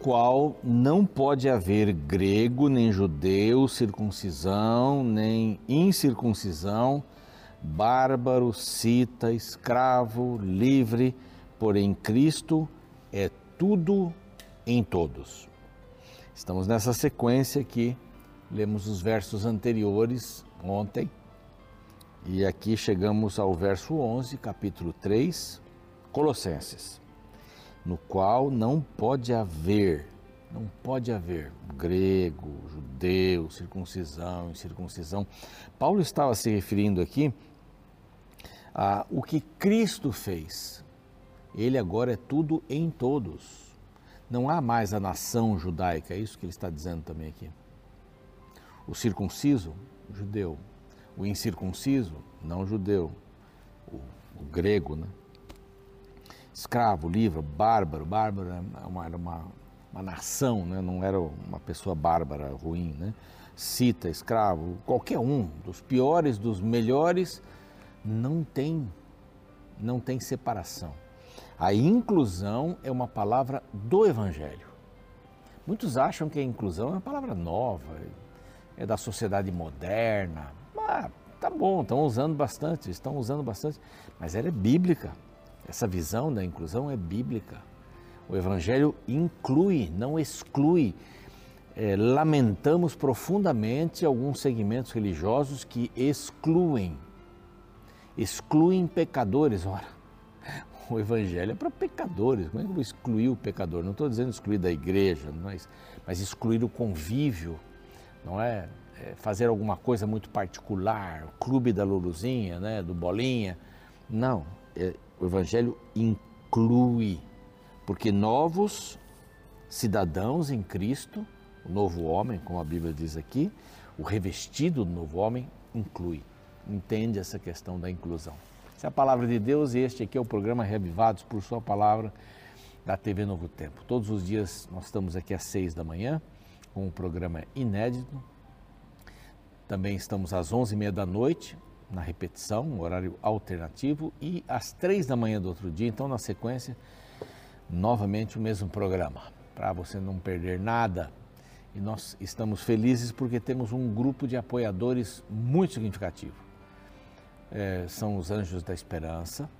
qual não pode haver grego, nem judeu, circuncisão, nem incircuncisão, bárbaro, cita, escravo, livre, porém Cristo é tudo em todos. Estamos nessa sequência aqui, lemos os versos anteriores ontem, e aqui chegamos ao verso 11, capítulo 3, Colossenses no qual não pode haver, não pode haver grego, judeu, circuncisão, incircuncisão. Paulo estava se referindo aqui a o que Cristo fez. Ele agora é tudo em todos. Não há mais a nação judaica, é isso que ele está dizendo também aqui. O circunciso, judeu. O incircunciso, não judeu. O, o grego, né? Escravo, livre, bárbaro. Bárbaro era uma, era uma, uma nação, né? não era uma pessoa bárbara, ruim. Né? Cita, escravo, qualquer um, dos piores, dos melhores, não tem, não tem separação. A inclusão é uma palavra do Evangelho. Muitos acham que a inclusão é uma palavra nova, é da sociedade moderna. Ah, tá bom, estão usando bastante, estão usando bastante, mas ela é bíblica. Essa visão da inclusão é bíblica. O Evangelho inclui, não exclui. É, lamentamos profundamente alguns segmentos religiosos que excluem, excluem pecadores. Ora, o Evangelho é para pecadores. Como é que eu vou excluir o pecador? Não estou dizendo excluir da igreja, mas, mas excluir o convívio, não é? é? Fazer alguma coisa muito particular, o clube da Luluzinha, né? do Bolinha. Não, é, o Evangelho inclui, porque novos cidadãos em Cristo, o novo homem, como a Bíblia diz aqui, o revestido do novo homem inclui, entende essa questão da inclusão. Essa é a palavra de Deus e este aqui é o programa Reavivados por Sua Palavra da TV Novo Tempo. Todos os dias nós estamos aqui às seis da manhã com um programa inédito. Também estamos às onze e meia da noite na repetição, um horário alternativo, e às três da manhã do outro dia, então na sequência, novamente o mesmo programa, para você não perder nada. E nós estamos felizes porque temos um grupo de apoiadores muito significativo. É, são os Anjos da Esperança,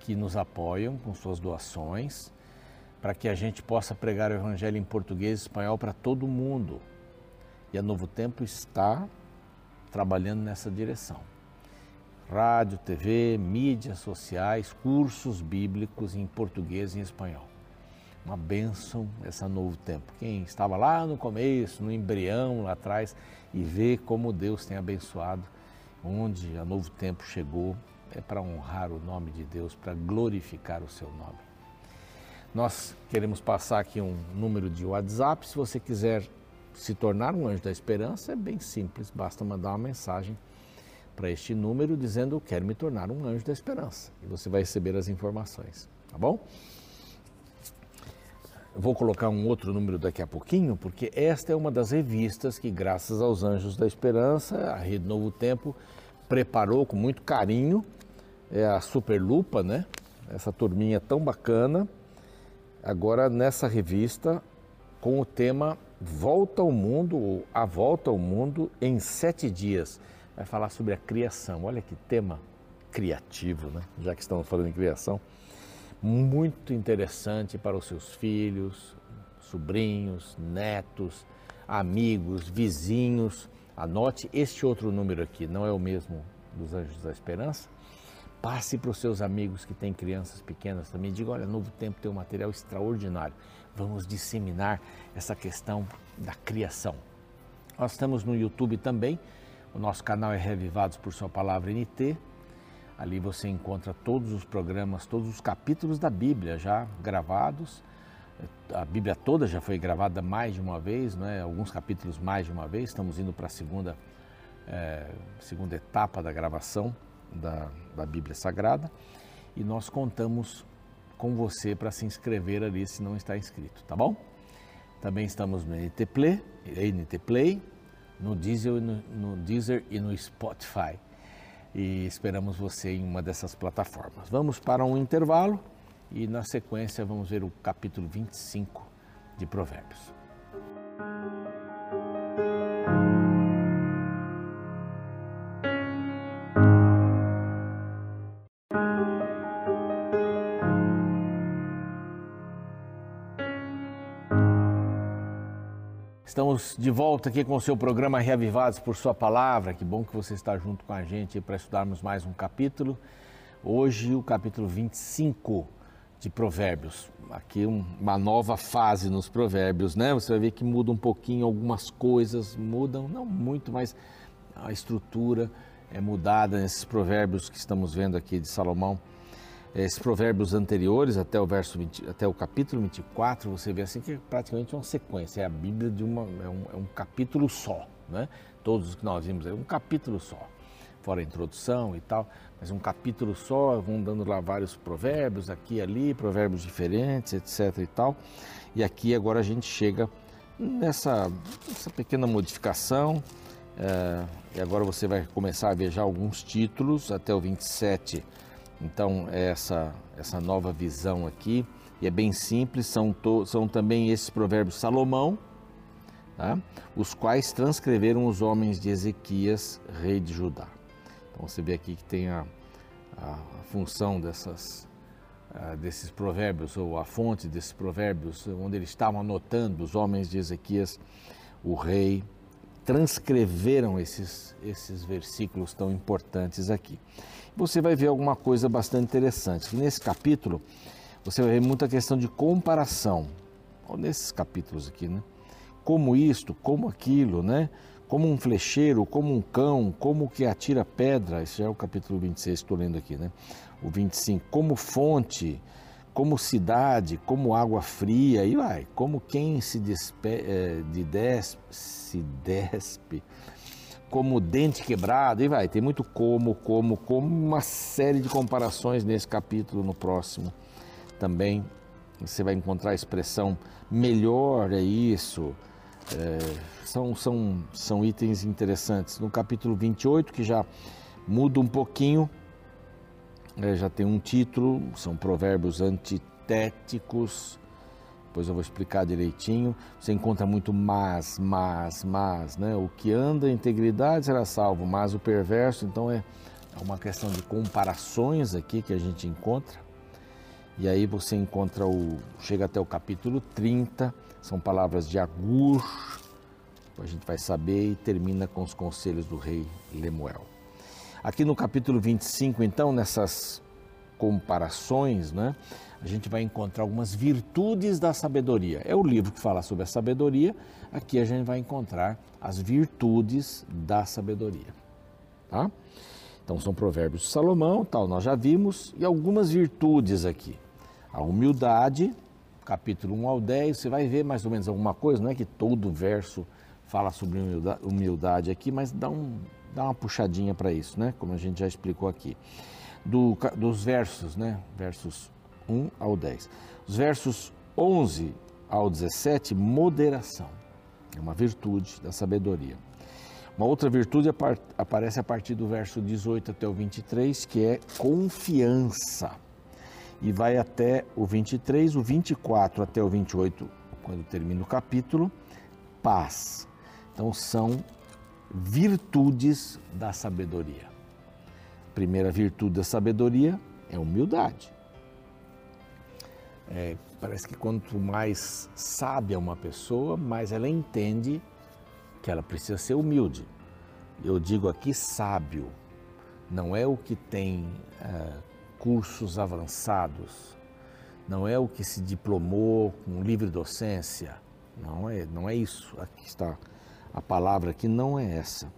que nos apoiam com suas doações, para que a gente possa pregar o Evangelho em português e espanhol para todo mundo. E a Novo Tempo está trabalhando nessa direção rádio, TV, mídias sociais, cursos bíblicos em português e em espanhol. Uma bênção esse novo tempo. Quem estava lá no começo, no embrião lá atrás, e vê como Deus tem abençoado, onde a novo tempo chegou, é para honrar o nome de Deus, para glorificar o seu nome. Nós queremos passar aqui um número de WhatsApp. Se você quiser se tornar um anjo da esperança, é bem simples, basta mandar uma mensagem para este número dizendo quero me tornar um anjo da esperança e você vai receber as informações, tá bom? Eu vou colocar um outro número daqui a pouquinho, porque esta é uma das revistas que, graças aos Anjos da Esperança, a Rede Novo Tempo preparou com muito carinho. É a Superlupa, né? Essa turminha tão bacana. Agora, nessa revista, com o tema Volta ao Mundo, ou A Volta ao Mundo em Sete Dias vai falar sobre a criação. Olha que tema criativo, né? Já que estamos falando em criação. Muito interessante para os seus filhos, sobrinhos, netos, amigos, vizinhos. Anote este outro número aqui, não é o mesmo dos Anjos da Esperança. Passe para os seus amigos que têm crianças pequenas também. Diga: olha, Novo Tempo tem um material extraordinário. Vamos disseminar essa questão da criação. Nós estamos no YouTube também o nosso canal é Revivados por Sua Palavra NT. Ali você encontra todos os programas, todos os capítulos da Bíblia já gravados. A Bíblia toda já foi gravada mais de uma vez, né? alguns capítulos mais de uma vez. Estamos indo para a segunda, é, segunda etapa da gravação da, da Bíblia Sagrada. E nós contamos com você para se inscrever ali se não está inscrito, tá bom? Também estamos no NT Play, NT Play no Deezer, no, Deezer e no Spotify. E esperamos você em uma dessas plataformas. Vamos para um intervalo e na sequência vamos ver o capítulo 25 de Provérbios. Estamos de volta aqui com o seu programa Reavivados por Sua Palavra. Que bom que você está junto com a gente para estudarmos mais um capítulo. Hoje, o capítulo 25 de Provérbios. Aqui uma nova fase nos Provérbios, né? Você vai ver que muda um pouquinho algumas coisas, mudam, não muito, mas a estrutura é mudada nesses Provérbios que estamos vendo aqui de Salomão esses provérbios anteriores, até o verso 20, até o capítulo 24, você vê assim que é praticamente uma sequência, é a Bíblia de uma, é um, é um capítulo só, né? Todos os que nós vimos é um capítulo só, fora a introdução e tal, mas um capítulo só, vão dando lá vários provérbios aqui e ali, provérbios diferentes, etc e tal. E aqui agora a gente chega nessa, nessa pequena modificação, é, e agora você vai começar a ver já alguns títulos até o 27 então, essa, essa nova visão aqui, e é bem simples, são, to, são também esses provérbios Salomão, tá? os quais transcreveram os homens de Ezequias, rei de Judá. Então, você vê aqui que tem a, a, função dessas, a, desses provérbios, ou a fonte desses provérbios, onde eles estavam anotando, os homens de Ezequias, o rei, transcreveram esses, esses versículos tão importantes aqui você vai ver alguma coisa bastante interessante. Nesse capítulo, você vai ver muita questão de comparação. Nesses capítulos aqui, né? Como isto, como aquilo, né? Como um flecheiro, como um cão, como que atira pedra. Esse é o capítulo 26, estou lendo aqui, né? O 25. Como fonte, como cidade, como água fria, e vai. Como quem se, despe, é, de despe, se despe como dente quebrado, e vai, tem muito como, como, como, uma série de comparações nesse capítulo, no próximo também. Você vai encontrar a expressão melhor é isso. É, são, são, são itens interessantes. No capítulo 28, que já muda um pouquinho, é, já tem um título, são provérbios antitéticos, depois eu vou explicar direitinho. Você encontra muito mas, mas, mas, né? O que anda em integridade será salvo, mas o perverso, então é, é uma questão de comparações aqui que a gente encontra. E aí você encontra o. chega até o capítulo 30, são palavras de Agur, a gente vai saber, e termina com os conselhos do rei Lemuel. Aqui no capítulo 25, então, nessas comparações, né? A gente vai encontrar algumas virtudes da sabedoria. É o livro que fala sobre a sabedoria, aqui a gente vai encontrar as virtudes da sabedoria. Tá? Então são provérbios de Salomão, tal, nós já vimos, e algumas virtudes aqui. A humildade, capítulo 1 ao 10, você vai ver mais ou menos alguma coisa, não é que todo verso fala sobre humildade aqui, mas dá, um, dá uma puxadinha para isso, né? Como a gente já explicou aqui. Do, dos versos, né? Versos 1 ao 10. Os versos 11 ao 17, moderação. É uma virtude da sabedoria. Uma outra virtude aparece a partir do verso 18 até o 23, que é confiança. E vai até o 23, o 24 até o 28, quando termina o capítulo, paz. Então são virtudes da sabedoria. A primeira virtude da sabedoria é humildade. É, parece que quanto mais sábia uma pessoa, mais ela entende que ela precisa ser humilde. Eu digo aqui sábio, não é o que tem é, cursos avançados, não é o que se diplomou com livre docência, não é, não é isso. Aqui está a palavra aqui não é essa.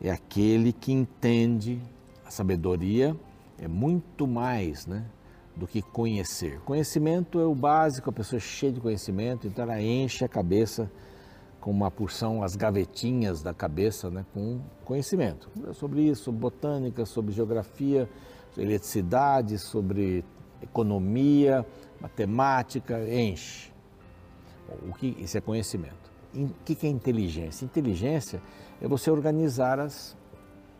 É aquele que entende a sabedoria é muito mais, né? Do que conhecer. Conhecimento é o básico, a pessoa é cheia de conhecimento, então ela enche a cabeça com uma porção, as gavetinhas da cabeça, né, com conhecimento sobre isso, botânica, sobre geografia, sobre eletricidade, sobre economia, matemática, enche. O que isso é conhecimento? O que é inteligência? Inteligência é você organizar as,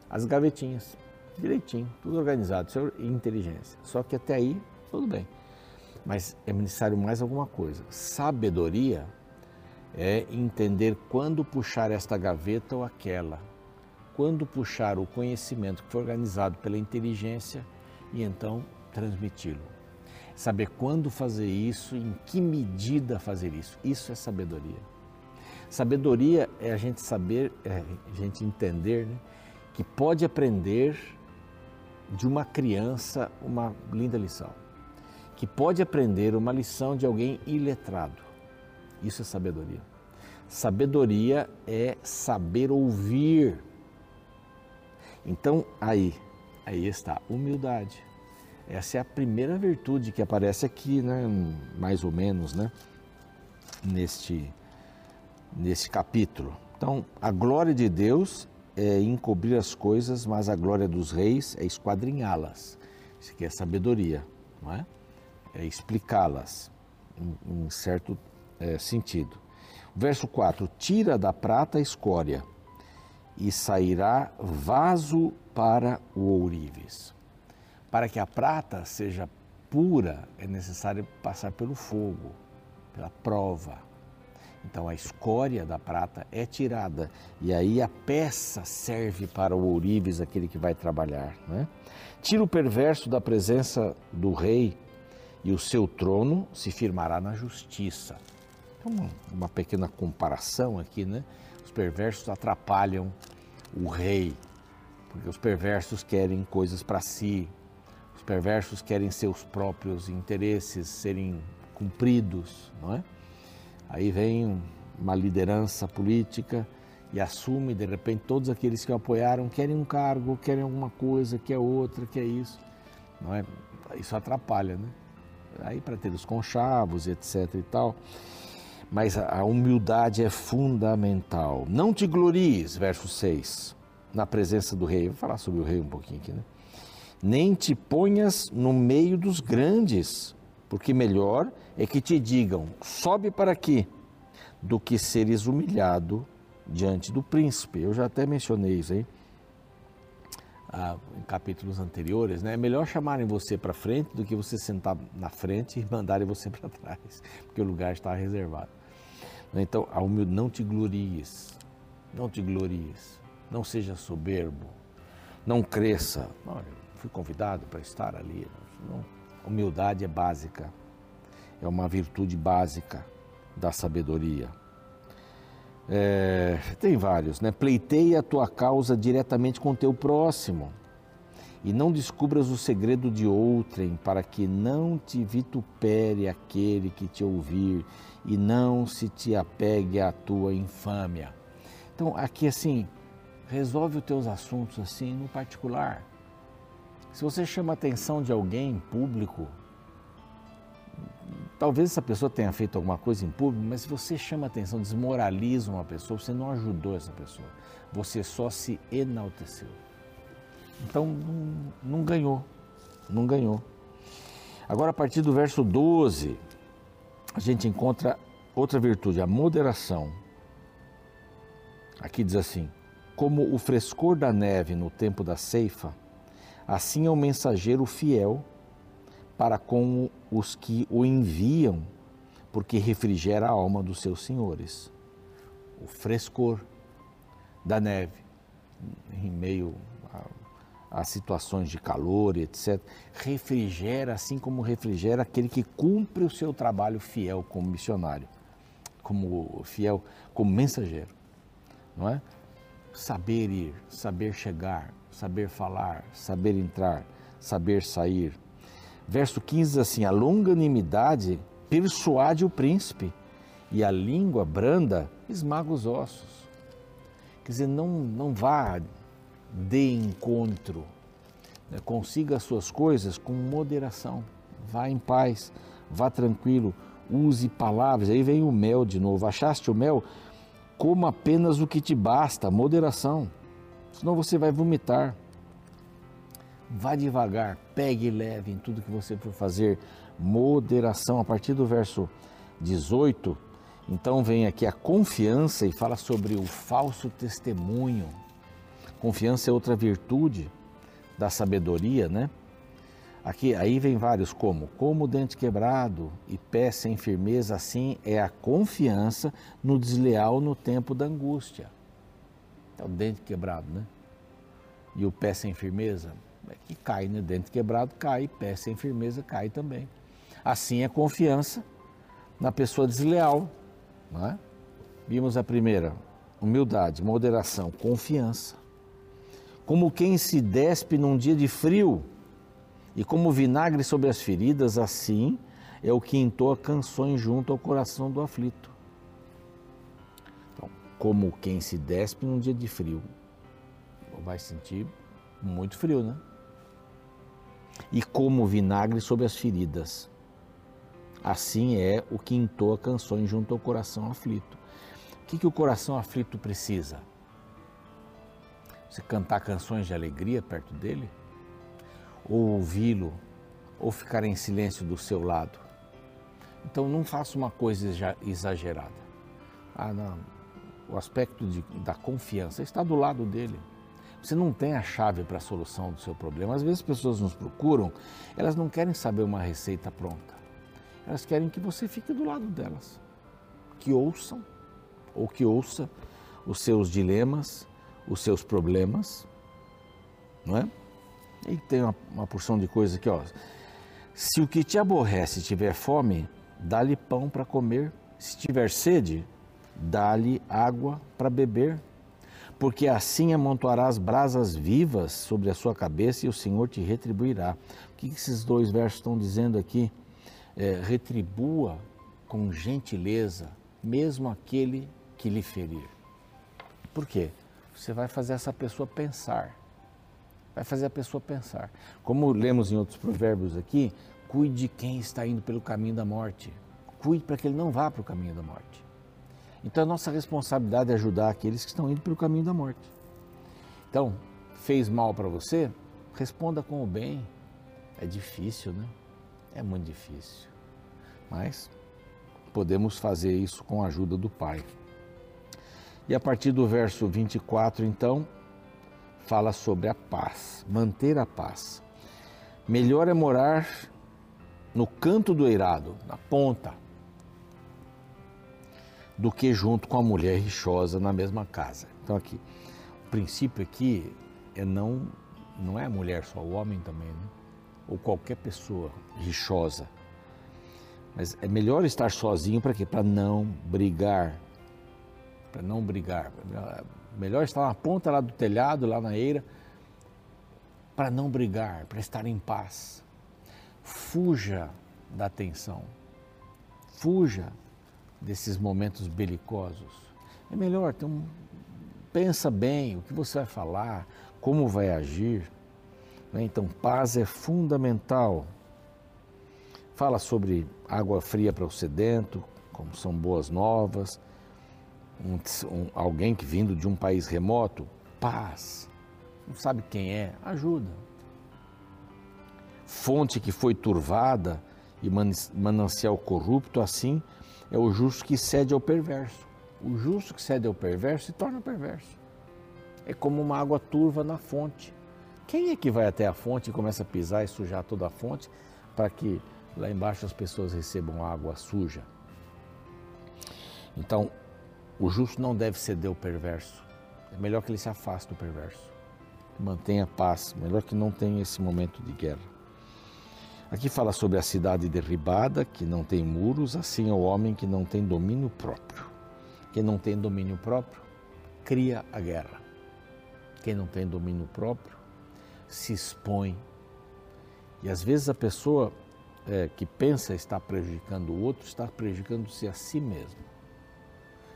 as gavetinhas direitinho, tudo organizado, isso é inteligência. Só que até aí, tudo bem. Mas é necessário mais alguma coisa. Sabedoria é entender quando puxar esta gaveta ou aquela, quando puxar o conhecimento que foi organizado pela inteligência e então transmiti-lo. Saber quando fazer isso, em que medida fazer isso. Isso é sabedoria. Sabedoria é a gente saber, é a gente entender né, que pode aprender de uma criança uma linda lição. Que pode aprender uma lição de alguém iletrado isso é sabedoria. Sabedoria é saber ouvir. Então, aí, aí está, humildade. Essa é a primeira virtude que aparece aqui, né, mais ou menos, né, neste, neste capítulo. Então, a glória de Deus é encobrir as coisas, mas a glória dos reis é esquadrinhá-las. Isso aqui é sabedoria, não é? É explicá-las em, em certo é, sentido. Verso 4: Tira da prata a escória e sairá vaso para o ourives. Para que a prata seja pura, é necessário passar pelo fogo, pela prova. Então a escória da prata é tirada e aí a peça serve para o ourives, aquele que vai trabalhar. Né? Tira o perverso da presença do rei e o seu trono se firmará na justiça. Uma, uma pequena comparação aqui, né? Os perversos atrapalham o rei, porque os perversos querem coisas para si, os perversos querem seus próprios interesses serem cumpridos, não é? Aí vem uma liderança política e assume, de repente, todos aqueles que o apoiaram querem um cargo, querem alguma coisa, quer outra, quer isso, não é? Isso atrapalha, né? Aí para ter os conchavos, etc e tal mas a humildade é fundamental. Não te glories, verso 6, na presença do rei. Vou falar sobre o rei um pouquinho aqui, né? Nem te ponhas no meio dos grandes, porque melhor é que te digam, sobe para aqui, do que seres humilhado diante do príncipe. Eu já até mencionei isso aí ah, em capítulos anteriores, né? É melhor chamarem você para frente do que você sentar na frente e mandarem você para trás, porque o lugar está reservado. Então, a humildade, não te glories, não te glories, não seja soberbo, não cresça. Olha, fui convidado para estar ali. Não. Humildade é básica, é uma virtude básica da sabedoria. É, tem vários, né? Pleiteia a tua causa diretamente com o teu próximo e não descubras o segredo de outrem, para que não te vitupere aquele que te ouvir e não se te apegue à tua infâmia. Então, aqui assim, resolve os teus assuntos assim no particular. Se você chama a atenção de alguém em público, talvez essa pessoa tenha feito alguma coisa em público, mas se você chama a atenção, desmoraliza uma pessoa, você não ajudou essa pessoa, você só se enalteceu. Então não, não ganhou, não ganhou. Agora, a partir do verso 12, a gente encontra outra virtude, a moderação. Aqui diz assim: como o frescor da neve no tempo da ceifa, assim é o mensageiro fiel para com os que o enviam, porque refrigera a alma dos seus senhores. O frescor da neve em meio as situações de calor, etc. Refrigera, assim como refrigera aquele que cumpre o seu trabalho fiel como missionário, como fiel, como mensageiro, não é? Saber ir, saber chegar, saber falar, saber entrar, saber sair. Verso 15 assim: a longanimidade persuade o príncipe e a língua branda esmaga os ossos. Quer dizer, não, não vá de encontro. Né? Consiga as suas coisas com moderação. Vá em paz, vá tranquilo, use palavras. Aí vem o mel de novo. Achaste o mel? Coma apenas o que te basta, moderação. Senão você vai vomitar. Vá devagar, pegue leve em tudo que você for fazer. Moderação. A partir do verso 18, então vem aqui a confiança e fala sobre o falso testemunho. Confiança é outra virtude da sabedoria, né? Aqui, aí vem vários como, como dente quebrado e pé sem firmeza, assim é a confiança no desleal no tempo da angústia. É o dente quebrado, né? E o pé sem firmeza, é que cai, né? Dente quebrado cai, pé sem firmeza cai também. Assim é confiança na pessoa desleal, não é? Vimos a primeira, humildade, moderação, confiança. Como quem se despe num dia de frio e como vinagre sobre as feridas, assim é o que entoa canções junto ao coração do aflito. Como quem se despe num dia de frio, vai sentir muito frio, né? E como vinagre sobre as feridas, assim é o que entoa canções junto ao coração aflito. O que, que o coração aflito precisa? Você cantar canções de alegria perto dele? ou ouvi-lo, ou ficar em silêncio do seu lado. Então não faça uma coisa exagerada. Ah, não. O aspecto de, da confiança está do lado dele. Você não tem a chave para a solução do seu problema. Às vezes as pessoas nos procuram, elas não querem saber uma receita pronta. Elas querem que você fique do lado delas. Que ouçam, ou que ouça os seus dilemas, os seus problemas, não é? E tem uma, uma porção de coisa aqui, ó. Se o que te aborrece tiver fome, dá-lhe pão para comer. Se tiver sede, dá-lhe água para beber. Porque assim amontoarás brasas vivas sobre a sua cabeça e o Senhor te retribuirá. O que esses dois versos estão dizendo aqui? É, retribua com gentileza, mesmo aquele que lhe ferir. Por quê? Você vai fazer essa pessoa pensar vai fazer a pessoa pensar. Como lemos em outros provérbios aqui, cuide de quem está indo pelo caminho da morte. Cuide para que ele não vá para o caminho da morte. Então a nossa responsabilidade é ajudar aqueles que estão indo pelo caminho da morte. Então, fez mal para você? Responda com o bem. É difícil, né? É muito difícil. Mas podemos fazer isso com a ajuda do Pai. E a partir do verso 24, então, fala sobre a paz, manter a paz. Melhor é morar no canto do eirado, na ponta, do que junto com a mulher rixosa na mesma casa. Então aqui, o princípio aqui é não não é a mulher só, o homem também, né? Ou qualquer pessoa rixosa. Mas é melhor estar sozinho para quê? Para não brigar. Para não brigar. Melhor estar na ponta lá do telhado, lá na eira, para não brigar, para estar em paz. Fuja da tensão. Fuja desses momentos belicosos. É melhor ter um pensa bem o que você vai falar, como vai agir. Né? Então, paz é fundamental. Fala sobre água fria para o sedento, como são boas novas um, um, alguém que vindo de um país remoto, paz, não sabe quem é, ajuda. Fonte que foi turvada e manancial corrupto, assim é o justo que cede ao perverso. O justo que cede ao perverso se torna perverso. É como uma água turva na fonte. Quem é que vai até a fonte e começa a pisar e sujar toda a fonte para que lá embaixo as pessoas recebam água suja? Então, o justo não deve ceder ao perverso. É melhor que ele se afaste do perverso. Mantenha paz. Melhor que não tenha esse momento de guerra. Aqui fala sobre a cidade derribada, que não tem muros, assim é o homem que não tem domínio próprio. Quem não tem domínio próprio, cria a guerra. Quem não tem domínio próprio, se expõe. E às vezes a pessoa é, que pensa estar prejudicando o outro, está prejudicando-se a si mesmo.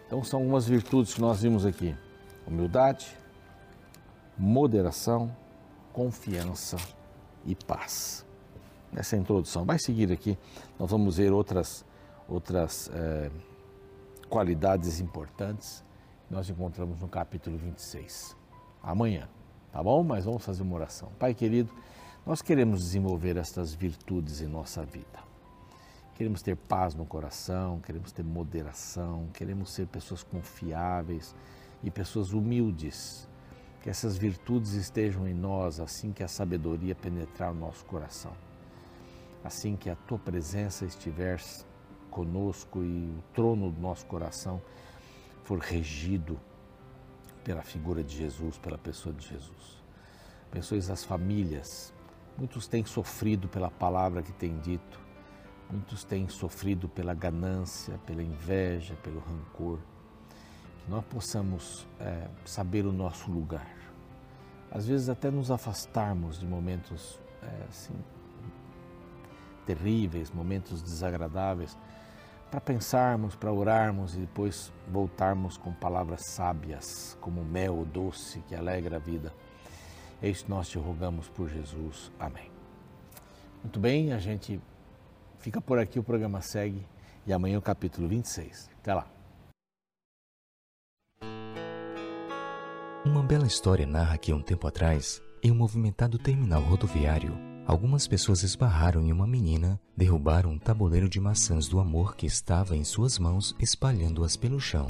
Então, são algumas virtudes que nós vimos aqui: humildade, moderação, confiança e paz. Nessa introdução. Vai seguir aqui, nós vamos ver outras, outras é, qualidades importantes que nós encontramos no capítulo 26. Amanhã, tá bom? Mas vamos fazer uma oração. Pai querido, nós queremos desenvolver estas virtudes em nossa vida. Queremos ter paz no coração, queremos ter moderação, queremos ser pessoas confiáveis e pessoas humildes. Que essas virtudes estejam em nós assim que a sabedoria penetrar o nosso coração. Assim que a tua presença estiver conosco e o trono do nosso coração for regido pela figura de Jesus, pela pessoa de Jesus. Abençoe as famílias. Muitos têm sofrido pela palavra que tem dito, muitos têm sofrido pela ganância, pela inveja, pelo rancor. Que nós possamos é, saber o nosso lugar. Às vezes, até nos afastarmos de momentos é, assim, terríveis, momentos desagradáveis, para pensarmos, para orarmos e depois voltarmos com palavras sábias, como mel doce que alegra a vida. É isso que nós te rogamos por Jesus. Amém. Muito bem, a gente fica por aqui, o programa segue e amanhã o capítulo 26. Até lá. Uma bela história narra que um tempo atrás, em um movimentado terminal rodoviário, Algumas pessoas esbarraram em uma menina, derrubaram um tabuleiro de maçãs do amor que estava em suas mãos, espalhando-as pelo chão.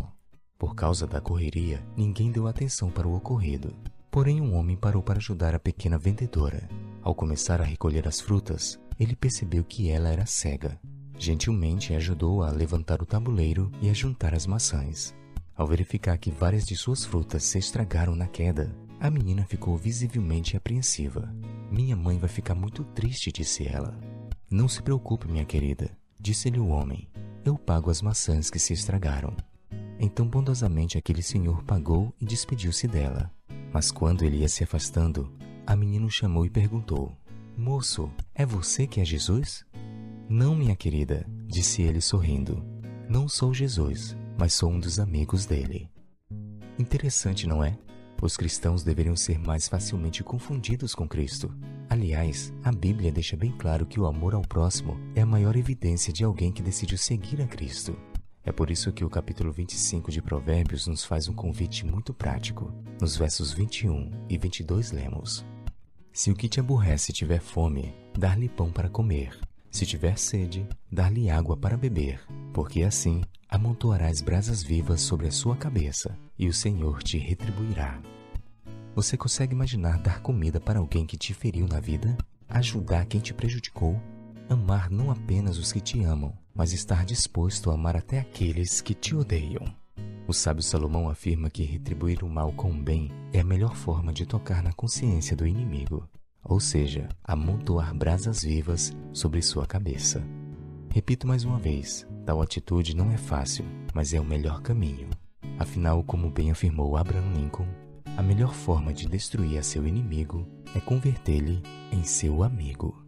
Por causa da correria, ninguém deu atenção para o ocorrido. Porém, um homem parou para ajudar a pequena vendedora. Ao começar a recolher as frutas, ele percebeu que ela era cega. Gentilmente ajudou-a a levantar o tabuleiro e a juntar as maçãs. Ao verificar que várias de suas frutas se estragaram na queda, a menina ficou visivelmente apreensiva. Minha mãe vai ficar muito triste, disse ela. Não se preocupe, minha querida, disse-lhe o homem. Eu pago as maçãs que se estragaram. Então bondosamente aquele senhor pagou e despediu-se dela. Mas quando ele ia se afastando, a menina o chamou e perguntou: Moço, é você que é Jesus? Não, minha querida, disse ele sorrindo. Não sou Jesus, mas sou um dos amigos dele. Interessante, não é? Os cristãos deveriam ser mais facilmente confundidos com Cristo. Aliás, a Bíblia deixa bem claro que o amor ao próximo é a maior evidência de alguém que decidiu seguir a Cristo. É por isso que o capítulo 25 de Provérbios nos faz um convite muito prático. Nos versos 21 e 22 lemos: Se o que te aborrece tiver fome, dar-lhe pão para comer. Se tiver sede, dar-lhe água para beber, porque assim amontoarás brasas vivas sobre a sua cabeça e o Senhor te retribuirá. Você consegue imaginar dar comida para alguém que te feriu na vida? Ajudar quem te prejudicou? Amar não apenas os que te amam, mas estar disposto a amar até aqueles que te odeiam. O sábio Salomão afirma que retribuir o mal com o bem é a melhor forma de tocar na consciência do inimigo, ou seja, amontoar brasas vivas sobre sua cabeça. Repito mais uma vez: tal atitude não é fácil, mas é o melhor caminho. Afinal, como bem afirmou Abraham Lincoln, a melhor forma de destruir a seu inimigo é convertê-lo em seu amigo.